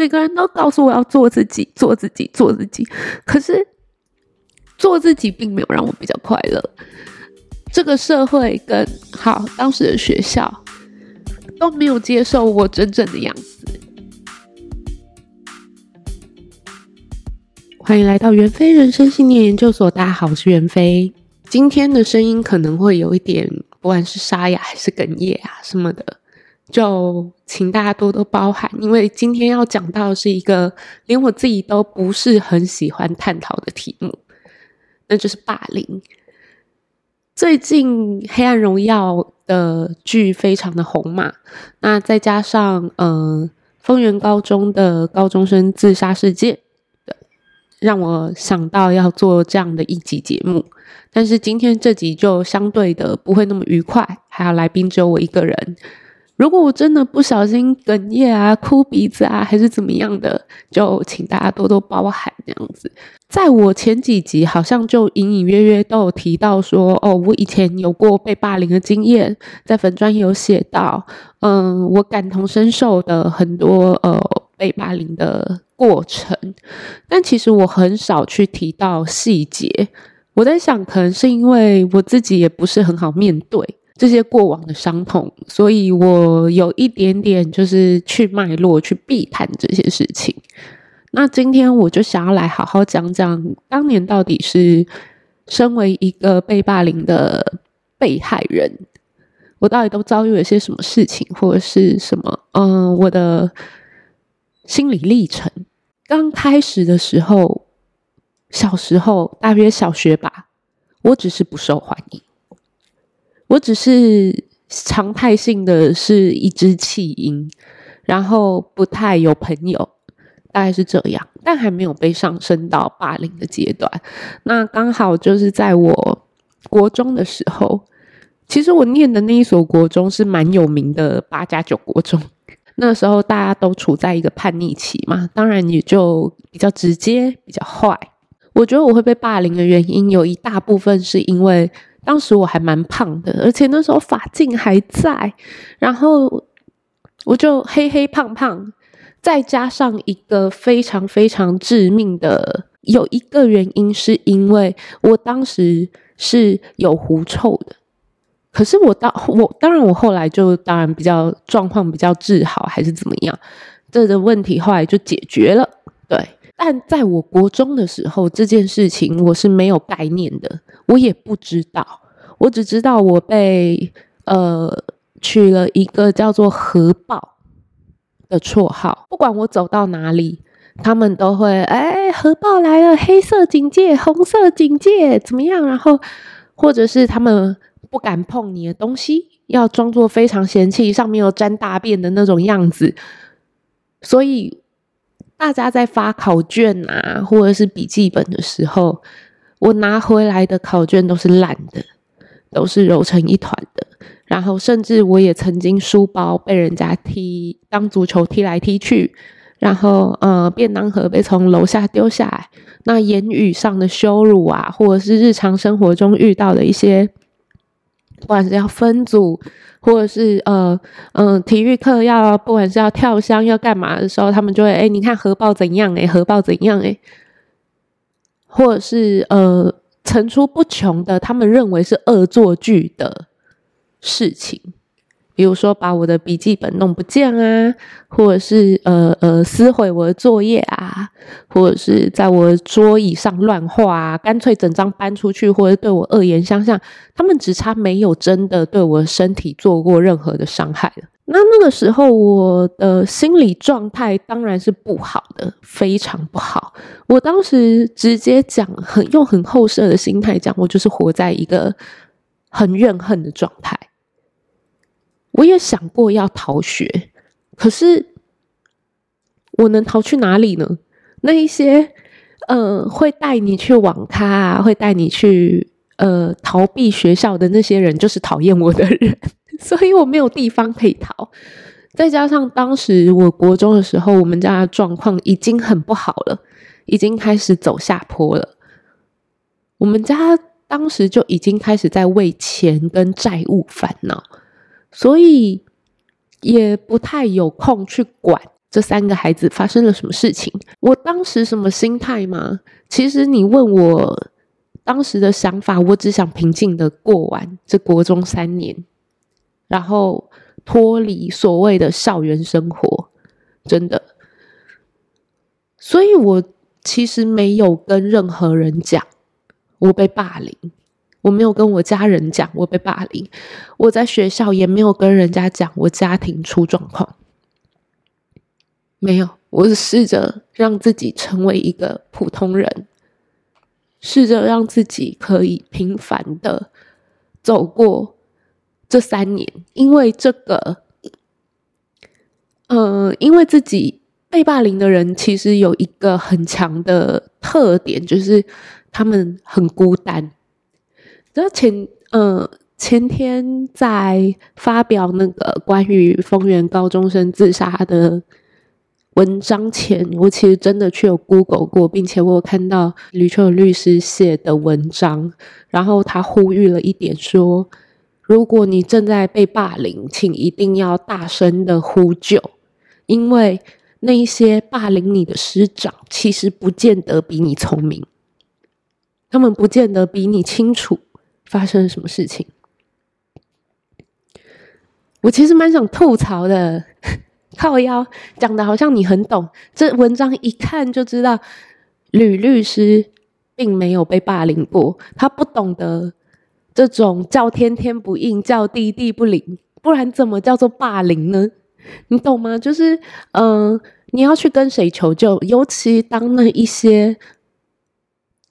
每个人都告诉我要做自己，做自己，做自己。可是做自己并没有让我比较快乐。这个社会跟好当时的学校都没有接受我真正的样子。欢迎来到袁飞人生信念研究所，大家好，我是袁飞。今天的声音可能会有一点，不管是沙哑还是哽咽啊什么的，就请大家多多包涵，因为今天要讲到的是一个连我自己都不是很喜欢探讨的题目，那就是霸凌。最近《黑暗荣耀》的剧非常的红嘛，那再加上嗯，丰原高中的高中生自杀事件。让我想到要做这样的一集节目，但是今天这集就相对的不会那么愉快，还有来宾只有我一个人。如果我真的不小心哽咽啊、哭鼻子啊，还是怎么样的，就请大家多多包涵这样子。在我前几集好像就隐隐约约都有提到说，哦，我以前有过被霸凌的经验，在粉专有写到，嗯，我感同身受的很多呃。被霸凌的过程，但其实我很少去提到细节。我在想，可能是因为我自己也不是很好面对这些过往的伤痛，所以我有一点点就是去脉络去避谈这些事情。那今天我就想要来好好讲讲，当年到底是身为一个被霸凌的被害人，我到底都遭遇了些什么事情，或者是什么？嗯，我的。心理历程，刚开始的时候，小时候大约小学吧，我只是不受欢迎，我只是常态性的是一只弃婴，然后不太有朋友，大概是这样，但还没有被上升到霸凌的阶段。那刚好就是在我国中的时候，其实我念的那一所国中是蛮有名的八加九国中。那时候大家都处在一个叛逆期嘛，当然也就比较直接、比较坏。我觉得我会被霸凌的原因有一大部分是因为当时我还蛮胖的，而且那时候发禁还在，然后我就黑黑胖胖，再加上一个非常非常致命的，有一个原因是因为我当时是有狐臭的。可是我当我当然我后来就当然比较状况比较治好还是怎么样，这个问题后来就解决了。对，但在我国中的时候，这件事情我是没有概念的，我也不知道，我只知道我被呃取了一个叫做“核爆”的绰号，不管我走到哪里，他们都会哎，核爆来了，黑色警戒，红色警戒，怎么样？然后或者是他们。不敢碰你的东西，要装作非常嫌弃，上面有沾大便的那种样子。所以大家在发考卷啊，或者是笔记本的时候，我拿回来的考卷都是烂的，都是揉成一团的。然后甚至我也曾经书包被人家踢当足球踢来踢去，然后呃便当盒被从楼下丢下来。那言语上的羞辱啊，或者是日常生活中遇到的一些。不管是要分组，或者是呃嗯、呃，体育课要不管是要跳箱要干嘛的时候，他们就会哎，你看核爆怎样哎，核爆怎样哎，或者是呃层出不穷的，他们认为是恶作剧的事情。比如说把我的笔记本弄不见啊，或者是呃呃撕毁我的作业啊，或者是在我的桌椅上乱画啊，干脆整张搬出去，或者对我恶言相向。他们只差没有真的对我身体做过任何的伤害了。那那个时候我的心理状态当然是不好的，非常不好。我当时直接讲，很用很后设的心态讲，我就是活在一个很怨恨的状态。我也想过要逃学，可是我能逃去哪里呢？那一些，呃，会带你去网咖啊，会带你去呃逃避学校的那些人，就是讨厌我的人，所以我没有地方可以逃。再加上当时我国中的时候，我们家的状况已经很不好了，已经开始走下坡了。我们家当时就已经开始在为钱跟债务烦恼。所以也不太有空去管这三个孩子发生了什么事情。我当时什么心态吗？其实你问我当时的想法，我只想平静的过完这国中三年，然后脱离所谓的校园生活，真的。所以我其实没有跟任何人讲我被霸凌。我没有跟我家人讲我被霸凌，我在学校也没有跟人家讲我家庭出状况，没有，我是试着让自己成为一个普通人，试着让自己可以平凡的走过这三年，因为这个，呃，因为自己被霸凌的人其实有一个很强的特点，就是他们很孤单。然后前呃前天在发表那个关于丰原高中生自杀的文章前，我其实真的去有 Google 过，并且我有看到吕秋律师写的文章，然后他呼吁了一点说：如果你正在被霸凌，请一定要大声的呼救，因为那一些霸凌你的师长其实不见得比你聪明，他们不见得比你清楚。发生了什么事情？我其实蛮想吐槽的，靠腰讲的好像你很懂。这文章一看就知道，吕律师并没有被霸凌过，他不懂得这种叫天天不应，叫地地不灵，不然怎么叫做霸凌呢？你懂吗？就是，嗯、你要去跟谁求救？尤其当那一些。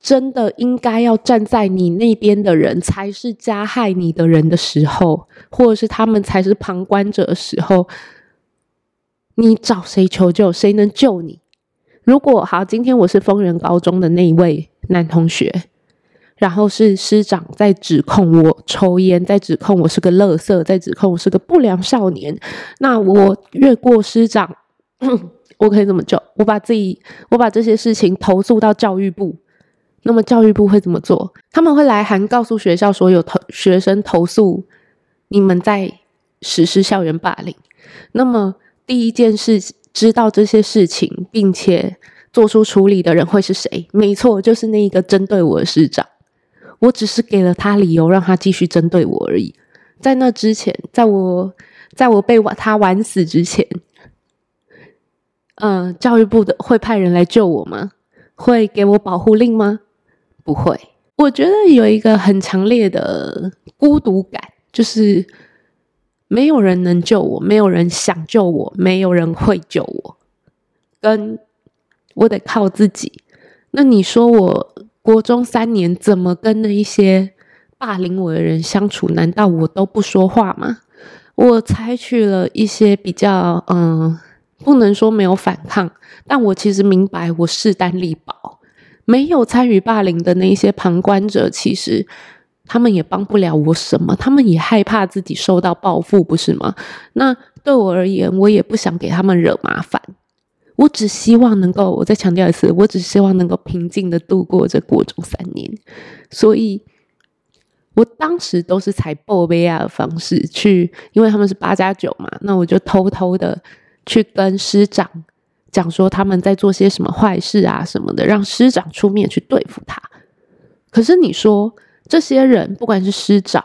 真的应该要站在你那边的人才是加害你的人的时候，或者是他们才是旁观者的时候，你找谁求救？谁能救你？如果好，今天我是丰原高中的那一位男同学，然后是师长在指控我抽烟，在指控我是个垃圾，在指控我是个不良少年，那我越过师长，我可以怎么救？我把自己，我把这些事情投诉到教育部。那么教育部会怎么做？他们会来函告诉学校说有投学生投诉你们在实施校园霸凌。那么第一件事，知道这些事情并且做出处理的人会是谁？没错，就是那一个针对我的师长。我只是给了他理由，让他继续针对我而已。在那之前，在我在我被他玩死之前，嗯、教育部的会派人来救我吗？会给我保护令吗？不会，我觉得有一个很强烈的孤独感，就是没有人能救我，没有人想救我，没有人会救我，跟我得靠自己。那你说我国中三年怎么跟那一些霸凌我的人相处？难道我都不说话吗？我采取了一些比较，嗯，不能说没有反抗，但我其实明白我势单力薄。没有参与霸凌的那些旁观者，其实他们也帮不了我什么，他们也害怕自己受到报复，不是吗？那对我而言，我也不想给他们惹麻烦，我只希望能够，我再强调一次，我只希望能够平静的度过这国中三年。所以，我当时都是采报备亚的方式去，因为他们是八加九嘛，那我就偷偷的去跟师长。讲说他们在做些什么坏事啊什么的，让师长出面去对付他。可是你说这些人，不管是师长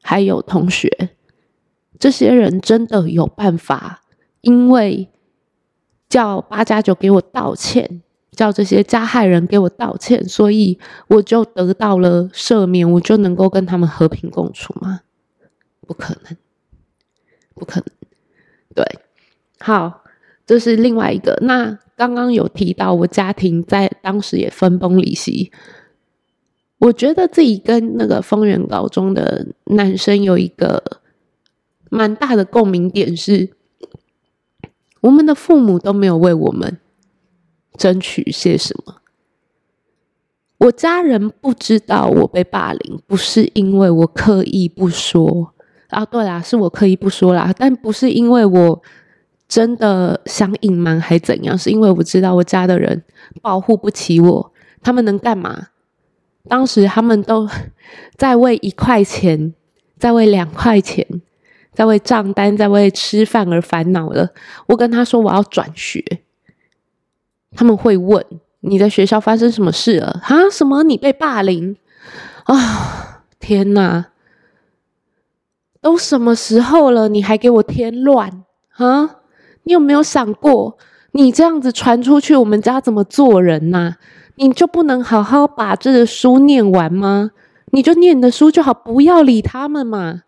还有同学，这些人真的有办法？因为叫八加九给我道歉，叫这些加害人给我道歉，所以我就得到了赦免，我就能够跟他们和平共处吗？不可能，不可能。对，好。这是另外一个。那刚刚有提到，我家庭在当时也分崩离析。我觉得自己跟那个丰原高中的男生有一个蛮大的共鸣点是，我们的父母都没有为我们争取些什么。我家人不知道我被霸凌，不是因为我刻意不说啊。对啦，是我刻意不说啦，但不是因为我。真的想隐瞒还怎样？是因为我知道我家的人保护不起我，他们能干嘛？当时他们都在为一块钱，在为两块钱，在为账单、在为吃饭而烦恼了。我跟他说我要转学，他们会问你在学校发生什么事了？啊？什么？你被霸凌？啊！天哪！都什么时候了，你还给我添乱啊？你有没有想过，你这样子传出去，我们家怎么做人呐、你就不能好好把这个书念完吗？你就念你的书就好，不要理他们嘛。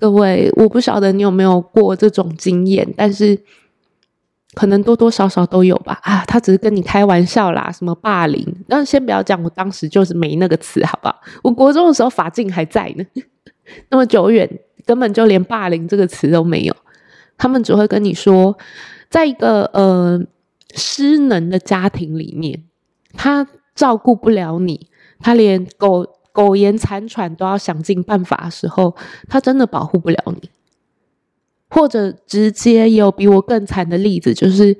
各位，我不晓得你有没有过这种经验，但是可能多多少少都有吧。啊，他只是跟你开玩笑啦，什么霸凌？但是先不要讲，我当时就是没那个词，好不好？我国中的时候法禁还在呢，那么久远，根本就连霸凌这个词都没有。他们只会跟你说，在一个呃失能的家庭里面，他照顾不了你，他连狗。苟延残喘都要想尽办法的时候，他真的保护不了你。或者直接也有比我更惨的例子，就是，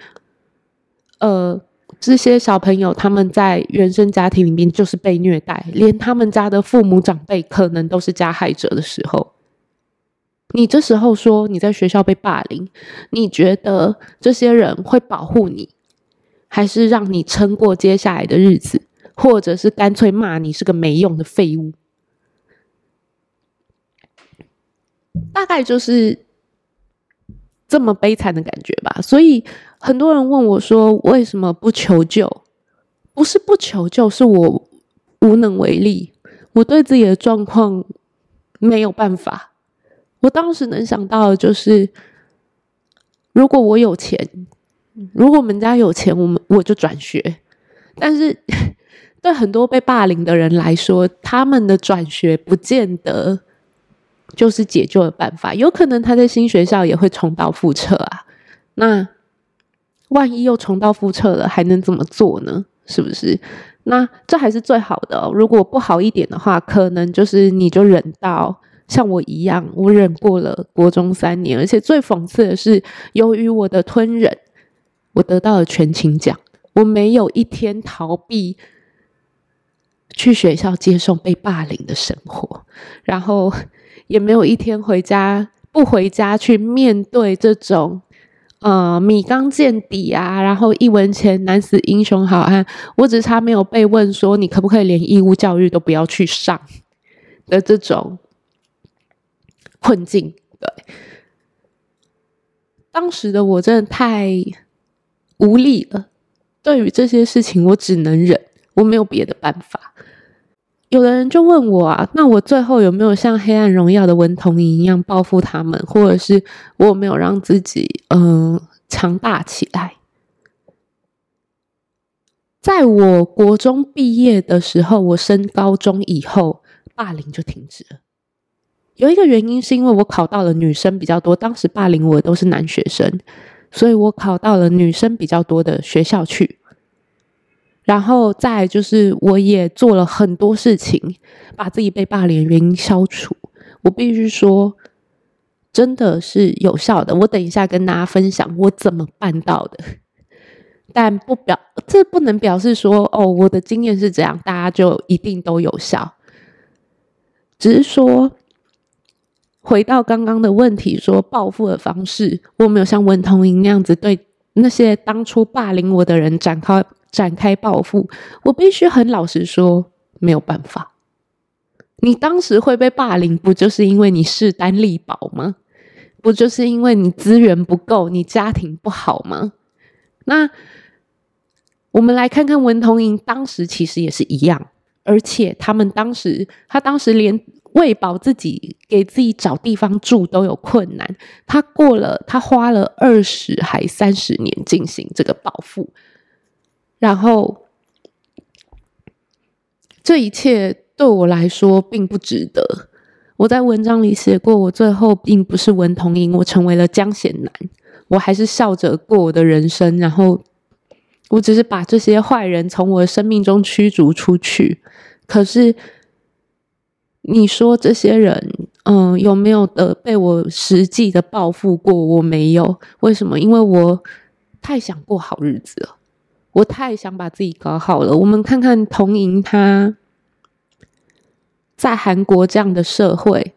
呃，这些小朋友他们在原生家庭里面就是被虐待，连他们家的父母长辈可能都是加害者的时候，你这时候说你在学校被霸凌，你觉得这些人会保护你，还是让你撑过接下来的日子？或者是干脆骂你是个没用的废物，大概就是这么悲惨的感觉吧。所以很多人问我说：“为什么不求救？”不是不求救，是我无能为力。我对自己的状况没有办法。我当时能想到的就是，如果我有钱，如果我们家有钱，我们我就转学。但是。对很多被霸凌的人来说，他们的转学不见得就是解救的办法，有可能他在新学校也会重蹈覆辙啊。那万一又重蹈覆辙了，还能怎么做呢？是不是？那这还是最好的。如果不好一点的话，可能就是你就忍到像我一样，我忍过了国中三年，而且最讽刺的是，由于我的吞忍，我得到了全勤奖，我没有一天逃避。去学校接受被霸凌的生活，然后也没有一天回家不回家去面对这种呃米缸见底啊，然后一文钱难死英雄好汉，我只差没有被问说你可不可以连义务教育都不要去上的这种困境。对，当时的我真的太无力了，对于这些事情我只能忍。我没有别的办法。有的人就问我啊，那我最后有没有像《黑暗荣耀》的文同珢一样报复他们，或者是我有没有让自己嗯、强大起来？在我国中毕业的时候，我升高中以后，霸凌就停止了。有一个原因是因为我考到了女生比较多，当时霸凌我的都是男学生，所以我考到了女生比较多的学校去。然后再就是，我也做了很多事情，把自己被霸凌原因消除。我必须说，真的是有效的。我等一下跟大家分享我怎么办到的，但不表，这不能表示说，哦，我的经验是这样，大家就一定都有效。只是说，回到刚刚的问题，说报复的方式，我没有像文同珢那样子对那些当初霸凌我的人展开。展开报复，我必须很老实说，没有办法。你当时会被霸凌，不就是因为你势单力薄吗？不就是因为你资源不够，你家庭不好吗？那我们来看看文同珢当时其实也是一样，而且他们当时，他当时连喂饱自己、给自己找地方住都有困难，他过了，他花了二十还三十年进行这个报复。然后，这一切对我来说并不值得。我在文章里写过，我最后并不是文同珢，我成为了江贤南。我还是笑着过我的人生，然后我只是把这些坏人从我的生命中驱逐出去。可是，你说这些人，嗯，有没有的被我实际的报复过？我没有。为什么？因为我太想过好日子了。我太想把自己搞好了。我们看看童莹，她在韩国这样的社会，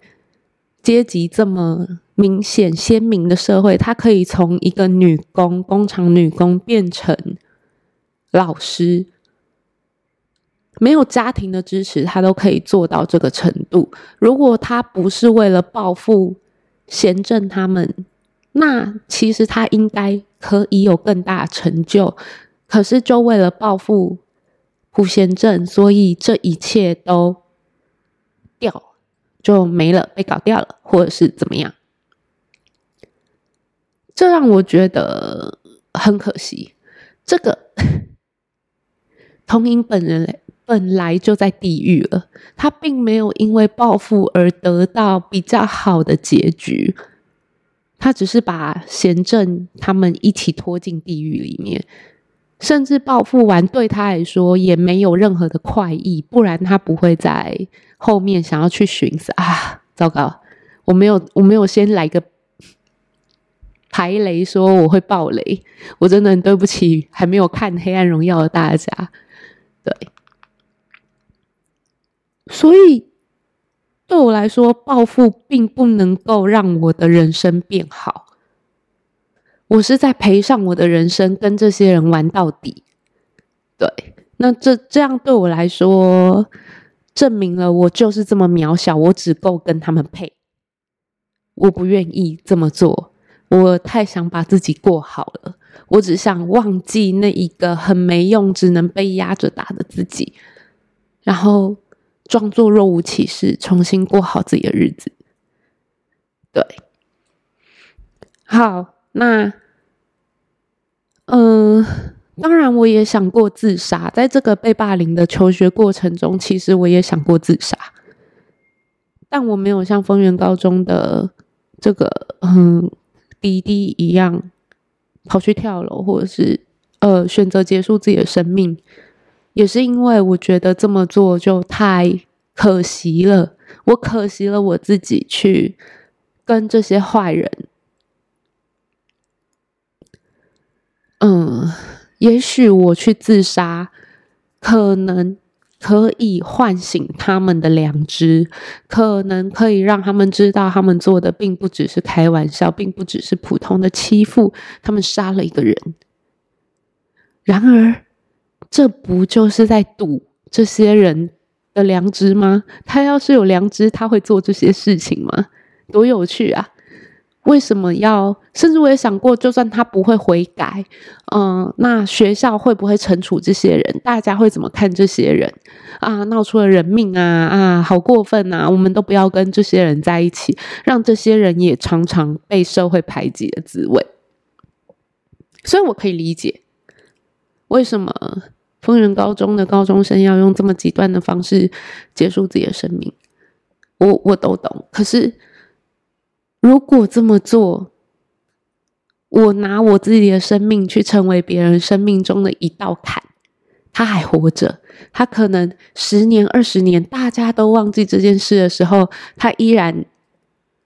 阶级这么明显鲜明的社会，她可以从一个女工、工厂女工变成老师，没有家庭的支持，她都可以做到这个程度。如果她不是为了报复贤正他们，那其实她应该可以有更大成就。可是就为了报复朴贤正，所以这一切都掉。就没了，被搞掉了，或者是怎么样？这让我觉得很可惜。这个童英本人本来就在地狱了，他并没有因为报复而得到比较好的结局，他只是把贤正他们一起拖进地狱里面。甚至报复完对他来说也没有任何的快意，不然他不会在后面想要去寻思啊！糟糕，我没有，我没有先来个排雷，说我会爆雷，我真的很对不起还没有看《黑暗荣耀》的大家。对，所以对我来说，报复并不能够让我的人生变好。我是在赔上我的人生，跟这些人玩到底。对，那这这样对我来说，证明了我就是这么渺小，我只够跟他们配。我不愿意这么做，我太想把自己过好了，我只想忘记那一个很没用、只能被压着打的自己，然后装作若无其事，重新过好自己的日子。对，好，那。当然，我也想过自杀。在这个被霸凌的求学过程中，其实我也想过自杀，但我没有像丰原高中的这个嗯弟弟一样跑去跳楼，或者是呃选择结束自己的生命，也是因为我觉得这么做就太可惜了。我可惜了我自己去跟这些坏人。嗯，也许我去自杀，可能可以唤醒他们的良知，可能可以让他们知道，他们做的并不只是开玩笑，并不只是普通的欺负，他们杀了一个人。然而，这不就是在赌这些人的良知吗？他要是有良知，他会做这些事情吗？多有趣啊！为什么要？甚至我也想过，就算他不会悔改，嗯，那学校会不会惩处这些人？大家会怎么看这些人？啊，闹出了人命啊啊，好过分啊！我们都不要跟这些人在一起，让这些人也尝尝被社会排挤的滋味。所以我可以理解，为什么丰原高中的高中生要用这么极端的方式结束自己的生命。我我都懂，可是。如果这么做，我拿我自己的生命去成为别人生命中的一道坎，他还活着，他可能十年、二十年，大家都忘记这件事的时候，他依然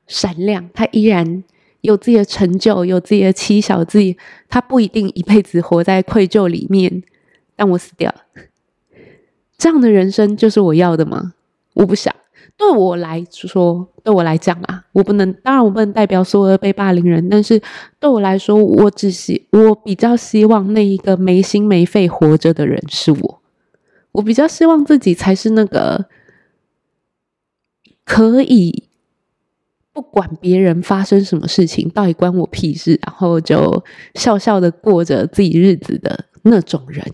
闪亮，他依然有自己的成就，有自己的妻小，自己他不一定一辈子活在愧疚里面。但我死掉了，这样的人生就是我要的吗？我不想。对我来说，对我来讲啊，我不能，当然我不能代表所有的被霸凌人，但是对我来说，我只希，我比较希望那一个没心没肺活着的人是我，我比较希望自己才是那个可以不管别人发生什么事情，到底关我屁事，然后就笑笑的过着自己日子的那种人，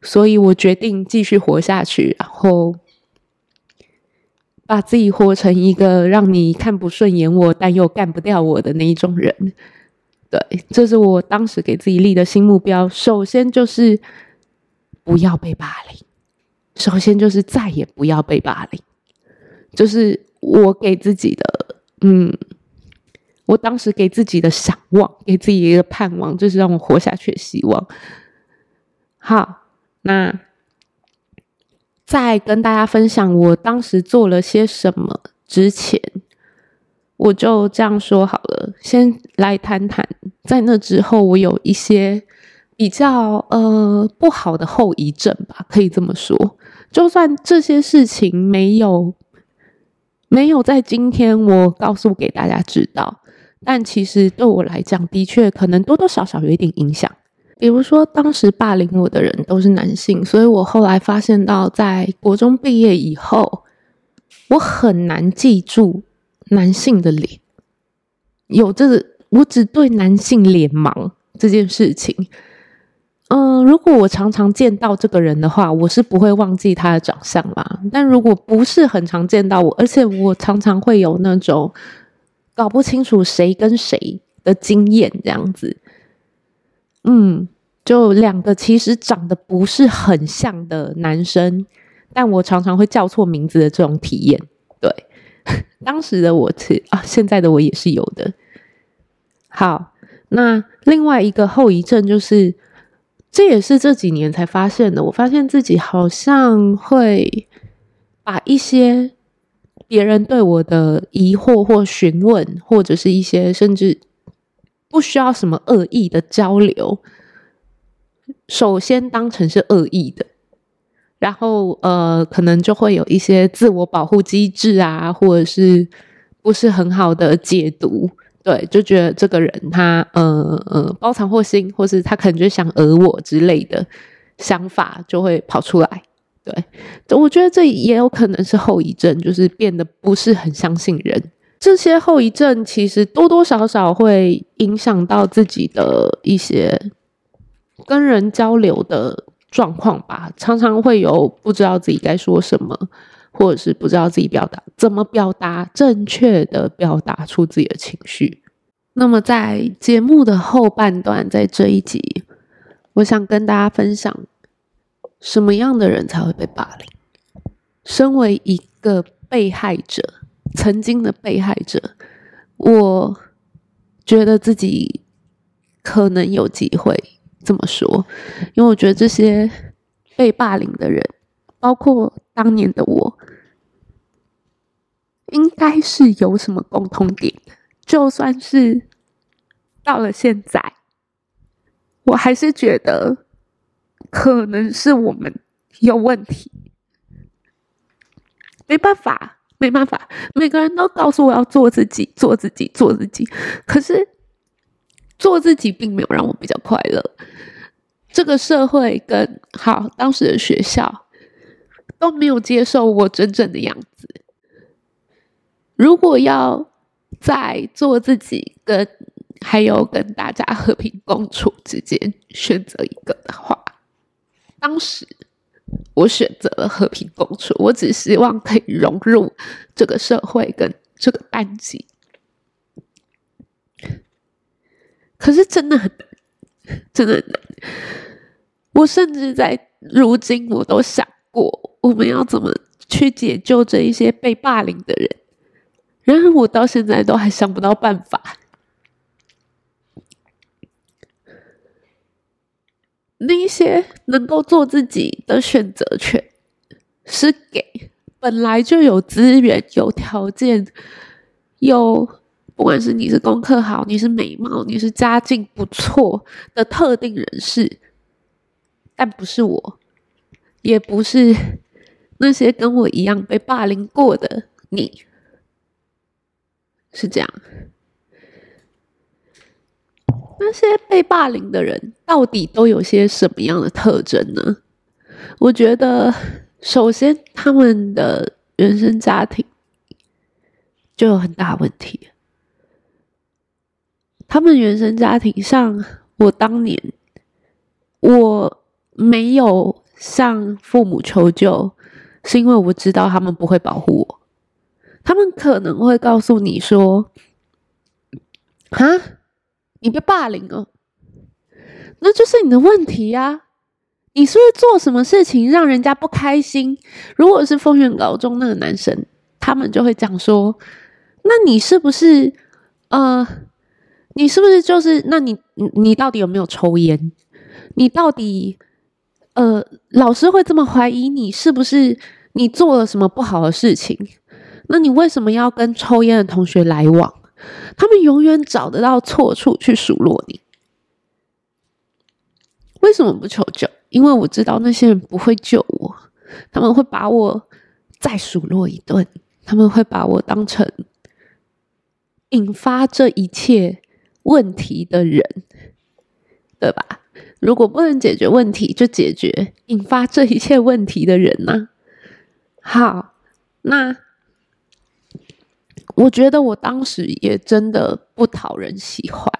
所以我决定继续活下去，然后。把自己活成一个让你看不顺眼我，但又干不掉我的那一种人，对，这是我当时给自己立的新目标。首先就是不要被霸凌，首先就是再也不要被霸凌，就是我给自己的，嗯，我当时给自己的想望，给自己一个盼望，就是让我活下去的希望。好，那。在跟大家分享我当时做了些什么之前，我就这样说好了。先来谈谈，在那之后，我有一些比较呃不好的后遗症吧，可以这么说。就算这些事情没有没有在今天我告诉给大家知道，但其实对我来讲，的确可能多多少少有一点影响。比如说，当时霸凌我的人都是男性，所以我后来发现到，在国中毕业以后，我很难记住男性的脸，有这个，我只对男性脸盲这件事情。嗯、如果我常常见到这个人的话，我是不会忘记他的长相啦。但如果不是很常见到我，而且我常常会有那种搞不清楚谁跟谁的经验，这样子。嗯，就两个其实长得不是很像的男生，但我常常会叫错名字的这种体验。对，当时的我是啊，现在的我也是有的。好，那另外一个后遗症就是，这也是这几年才发现的。我发现自己好像会把一些别人对我的疑惑或询问，或者是一些甚至。不需要什么恶意的交流，首先当成是恶意的，然后呃，可能就会有一些自我保护机制啊，或者是不是很好的解读，对，就觉得这个人他呃呃包藏祸心，或是他可能就想讹我之类的想法就会跑出来，对，我觉得这也有可能是后遗症，就是变得不是很相信人。这些后遗症其实多多少少会影响到自己的一些跟人交流的状况吧，常常会有不知道自己该说什么，或者是不知道自己表达怎么表达正确的表达出自己的情绪。那么在节目的后半段，在这一集，我想跟大家分享什么样的人才会被霸凌。身为一个被害者。曾经的被害者，我觉得自己可能有机会这么说，因为我觉得这些被霸凌的人，包括当年的我，应该是有什么共同点。就算是到了现在，我还是觉得可能是我们有问题，没办法。没办法，每个人都告诉我要做自己，做自己，做自己。可是做自己并没有让我比较快乐。这个社会跟好当时的学校都没有接受我真正的样子。如果要在做自己跟还有跟大家和平共处之间选择一个的话，当时。我选择了和平共处，我只希望可以融入这个社会跟这个班级。可是真的很，真的很难。我甚至在如今，我都想过我们要怎么去解救这一些被霸凌的人，然而我到现在都还想不到办法。那些能够做自己的选择权，是给本来就有资源、有条件、有不管是你是功课好、你是美貌、你是家境不错的特定人士，但不是我，也不是那些跟我一样被霸凌过的你，是这样。那些被霸凌的人到底都有些什么样的特征呢？我觉得，首先他们的原生家庭就有很大问题。他们原生家庭上，我当年我没有向父母求救，是因为我知道他们不会保护我。他们可能会告诉你说：“哈。”你被霸凌了，那就是你的问题呀！你是不是做什么事情让人家不开心？如果是丰原高中那个男生，他们就会讲说：“那你是不是呃，你是不是就是？那你你到底有没有抽烟？你到底呃，老师会这么怀疑你，是不是你做了什么不好的事情？那你为什么要跟抽烟的同学来往？”他们永远找得到错处去数落你。为什么不求救？因为我知道那些人不会救我，他们会把我再数落一顿，他们会把我当成引发这一切问题的人，对吧？如果不能解决问题，就解决引发这一切问题的人呢？好，那我觉得我当时也真的不讨人喜欢，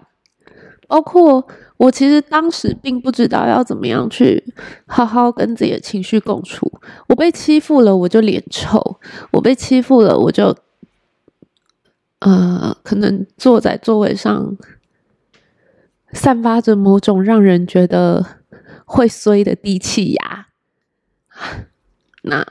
包括我其实当时并不知道要怎么样去好好跟自己的情绪共处。我被欺负了，我就脸臭；我被欺负了，我就呃，可能坐在座位上。散发着某种让人觉得会衰的低气压。那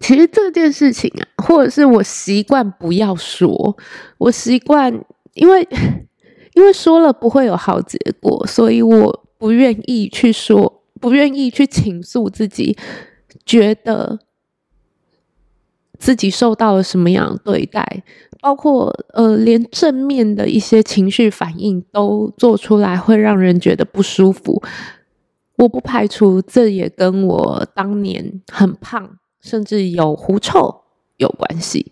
其实这件事情啊，或者是我习惯不要说，我习惯，因为 因为说了不会有好结果，所以我不愿意去说，不愿意去倾诉自己，觉得自己受到了什么样的对待。包括呃，连正面的一些情绪反应都做出来，会让人觉得不舒服。我不排除这也跟我当年很胖，甚至有狐臭有关系，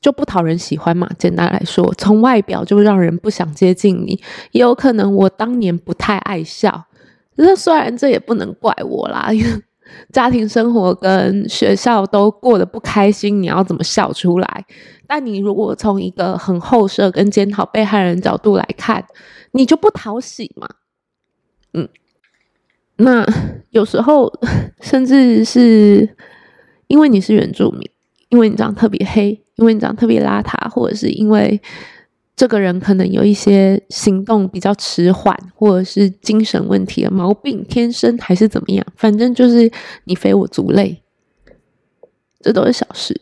就不讨人喜欢嘛。简单来说，从外表就让人不想接近你。也有可能我当年不太爱笑，那虽然这也不能怪我啦。家庭生活跟学校都过得不开心，你要怎么笑出来？但你如果从一个很后设跟检讨被害人角度来看，你就不讨喜嘛。嗯，那有时候 甚至是因为你是原住民，因为你长得特别黑，因为你长得特别邋遢，或者是因为。这个人可能有一些行动比较迟缓，或者是精神问题的毛病，天生还是怎么样？反正就是你非我族类，这都是小事。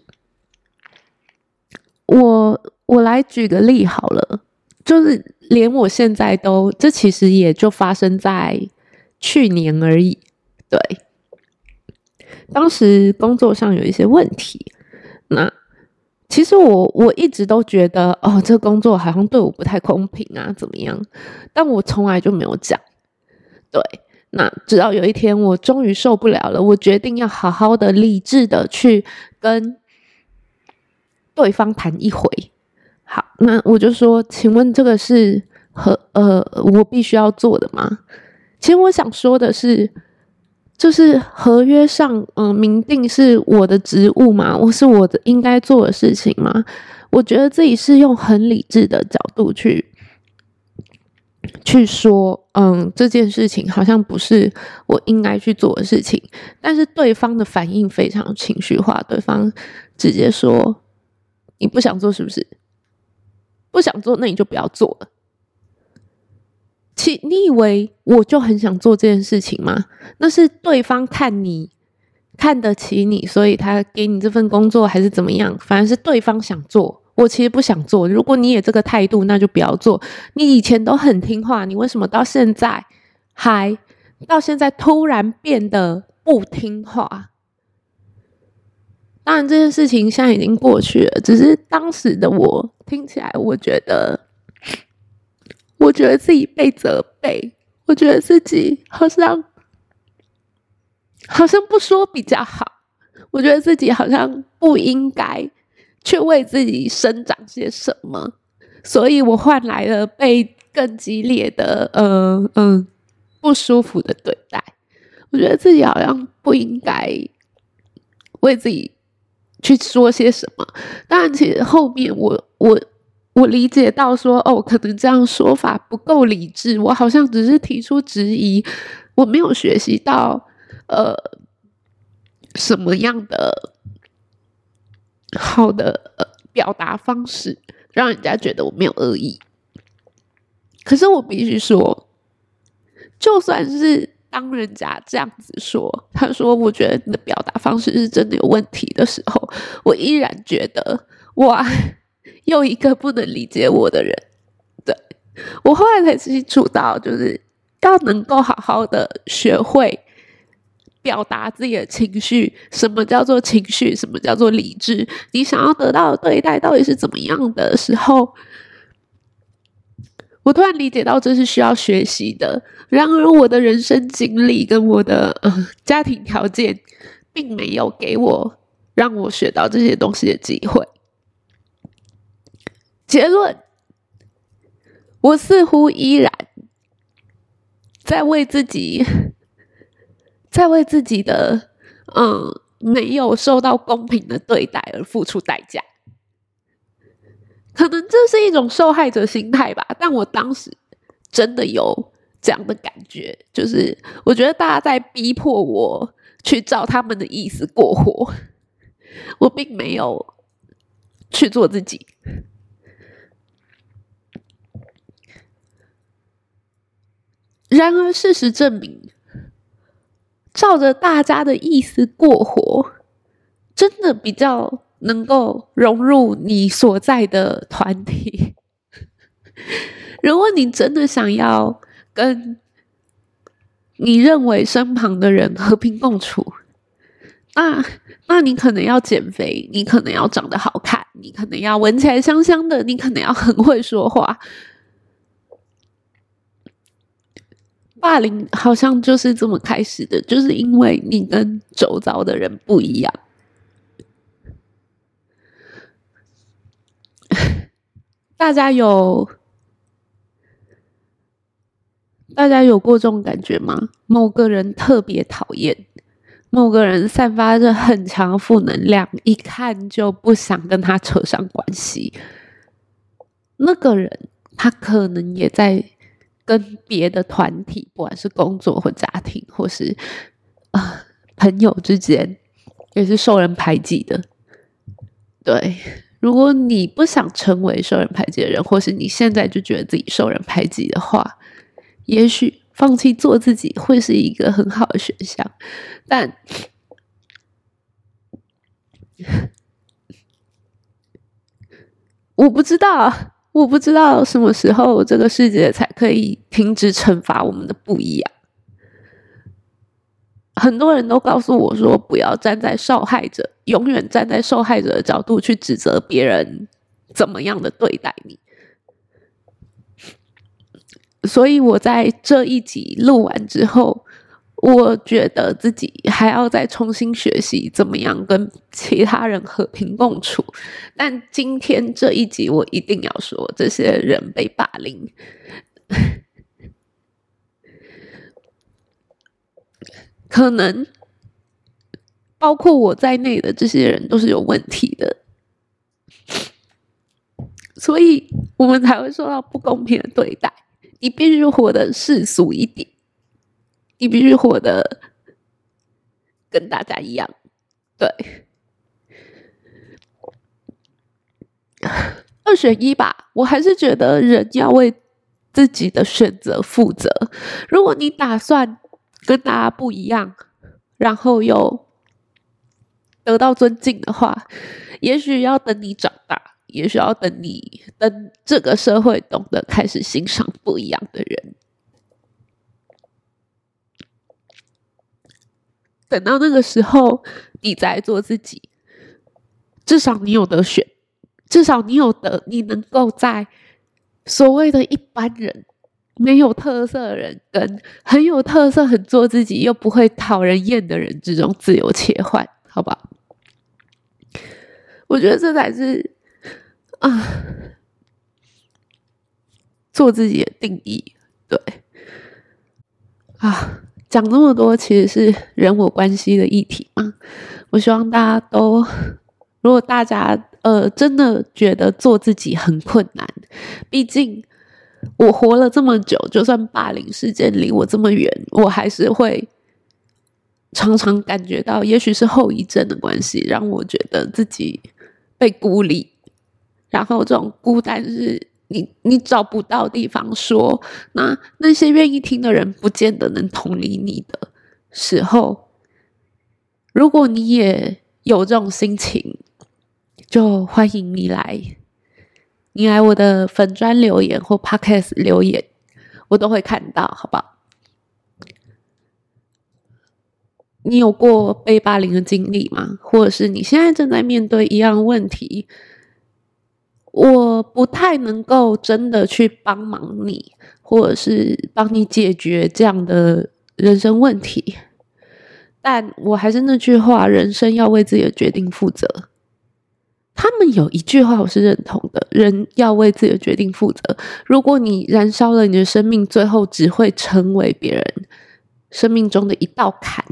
我我来举个例好了，就是连我现在都，这其实也就发生在去年而已。对，当时工作上有一些问题，那。其实我我一直都觉得，哦，这工作好像对我不太公平啊，怎么样？但我从来就没有讲。对，那直到有一天，我终于受不了了，我决定要好好的、理智的去跟对方谈一回。好，那我就说，请问这个是和呃我必须要做的吗？其实我想说的是。就是合约上，嗯，明定是我的职务嘛，我是我的应该做的事情嘛。我觉得自己是用很理智的角度去去说，嗯，这件事情好像不是我应该去做的事情。但是对方的反应非常情绪化，对方直接说：“你不想做是不是？不想做，那你就不要做了。”其你以为我就很想做这件事情吗？那是对方看你看得起你，所以他给你这份工作，还是怎么样？反正是对方想做，我其实不想做。如果你也这个态度，那就不要做。你以前都很听话，你为什么到现在还到现在突然变得不听话？当然，这件事情现在已经过去了，只是当时的我听起来，我觉得。我觉得自己被责备，我觉得自己好像好像不说比较好。我觉得自己好像不应该去为自己生长些什么，所以我换来了被更激烈的、呃嗯不舒服的对待。我觉得自己好像不应该为自己去说些什么。当然，其实后面我我。我理解到说，哦，可能这样说法不够理智。我好像只是提出质疑，我没有学习到，呃，什么样的好的表达方式，让人家觉得我没有恶意。可是我必须说，就算是当人家这样子说，他说我觉得你的表达方式是真的有问题的时候，我依然觉得哇。又一个不能理解我的人，对，我后来才清楚到，就是要能够好好的学会表达自己的情绪。什么叫做情绪？什么叫做理智？你想要得到的对待到底是怎么样的时候，我突然理解到这是需要学习的。然而，我的人生经历跟我的呃家庭条件并没有给我让我学到这些东西的机会。结论，我似乎依然在为自己，在为自己的嗯没有受到公平的对待而付出代价。可能这是一种受害者心态吧，但我当时真的有这样的感觉，就是我觉得大家在逼迫我去照他们的意思过活，我并没有去做自己。然而，事实证明，照着大家的意思过活，真的比较。能够融入你所在的团体。如果你真的想要跟你认为身旁的人和平共处，那那你可能要减肥，你可能要长得好看，你可能要闻起来香香的，你可能要很会说话。霸凌好像就是这么开始的，就是因为你跟周遭的人不一样。大家有大家有过这种感觉吗？某个人特别讨厌，某个人散发着很强负能量，一看就不想跟他扯上关系。那个人他可能也在跟别的团体，不管是工作或家庭，或是啊、朋友之间，也是受人排挤的。对。如果你不想成为受人排挤的人，或是你现在就觉得自己受人排挤的话，也许放弃做自己会是一个很好的选项。但 我不知道，我不知道什么时候这个世界才可以停止惩罚我们的不一样。很多人都告诉我说，不要站在受害者，永远站在受害者的角度去指责别人怎么样的对待你。所以我在这一集录完之后，我觉得自己还要再重新学习怎么样跟其他人和平共处。但今天这一集，我一定要说，这些人被霸凌。可能包括我在内的这些人都是有问题的，所以我们才会受到不公平的对待。你必须活得世俗一点，你必须活得跟大家一样。对，二选一吧。我还是觉得人要为自己的选择负责。如果你打算。跟大家不一样，然后又得到尊敬的话，也许要等你长大，也许要等你等这个社会懂得开始欣赏不一样的人。等到那个时候，你再做自己，至少你有得选，至少你有得，你能够在所谓的一般人。没有特色的人跟很有特色、很做自己又不会讨人厌的人之中自由切换，好吧？我觉得这才是啊，做自己的定义。对啊，讲这么多其实是人我关系的议题嘛。我希望大家都，如果大家呃真的觉得做自己很困难，毕竟。我活了这么久，就算霸凌事件离我这么远，我还是会常常感觉到，也许是后遗症的关系，让我觉得自己被孤立。然后这种孤单是你你找不到地方说，那那些愿意听的人不见得能同理你的时候，如果你也有这种心情，就欢迎你来。你来我的粉专留言或 Podcast 留言，我都会看到，好不好？你有过被霸凌的经历吗？或者是你现在正在面对一样问题？我不太能够真的去帮忙你，或者是帮你解决这样的人生问题。但我还是那句话，人生要为自己的决定负责。他们有一句话我是认同的：人要为自己的决定负责。如果你燃烧了你的生命，最后只会成为别人生命中的一道坎。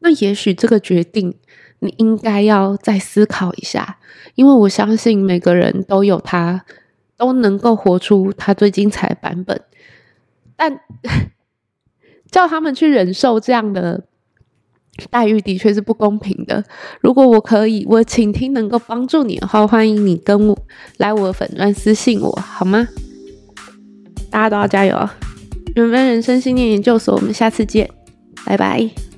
那也许这个决定，你应该要再思考一下，因为我相信每个人都有他，都能够活出他最精彩的版本。但 叫他们去忍受这样的待遇，的确是不公平的。如果我可以，我倾听能够帮助你的话，欢迎你跟我来我的粉专私信我，好吗？大家都要加油啊！缘分人生信念研究所，我们下次见，拜拜。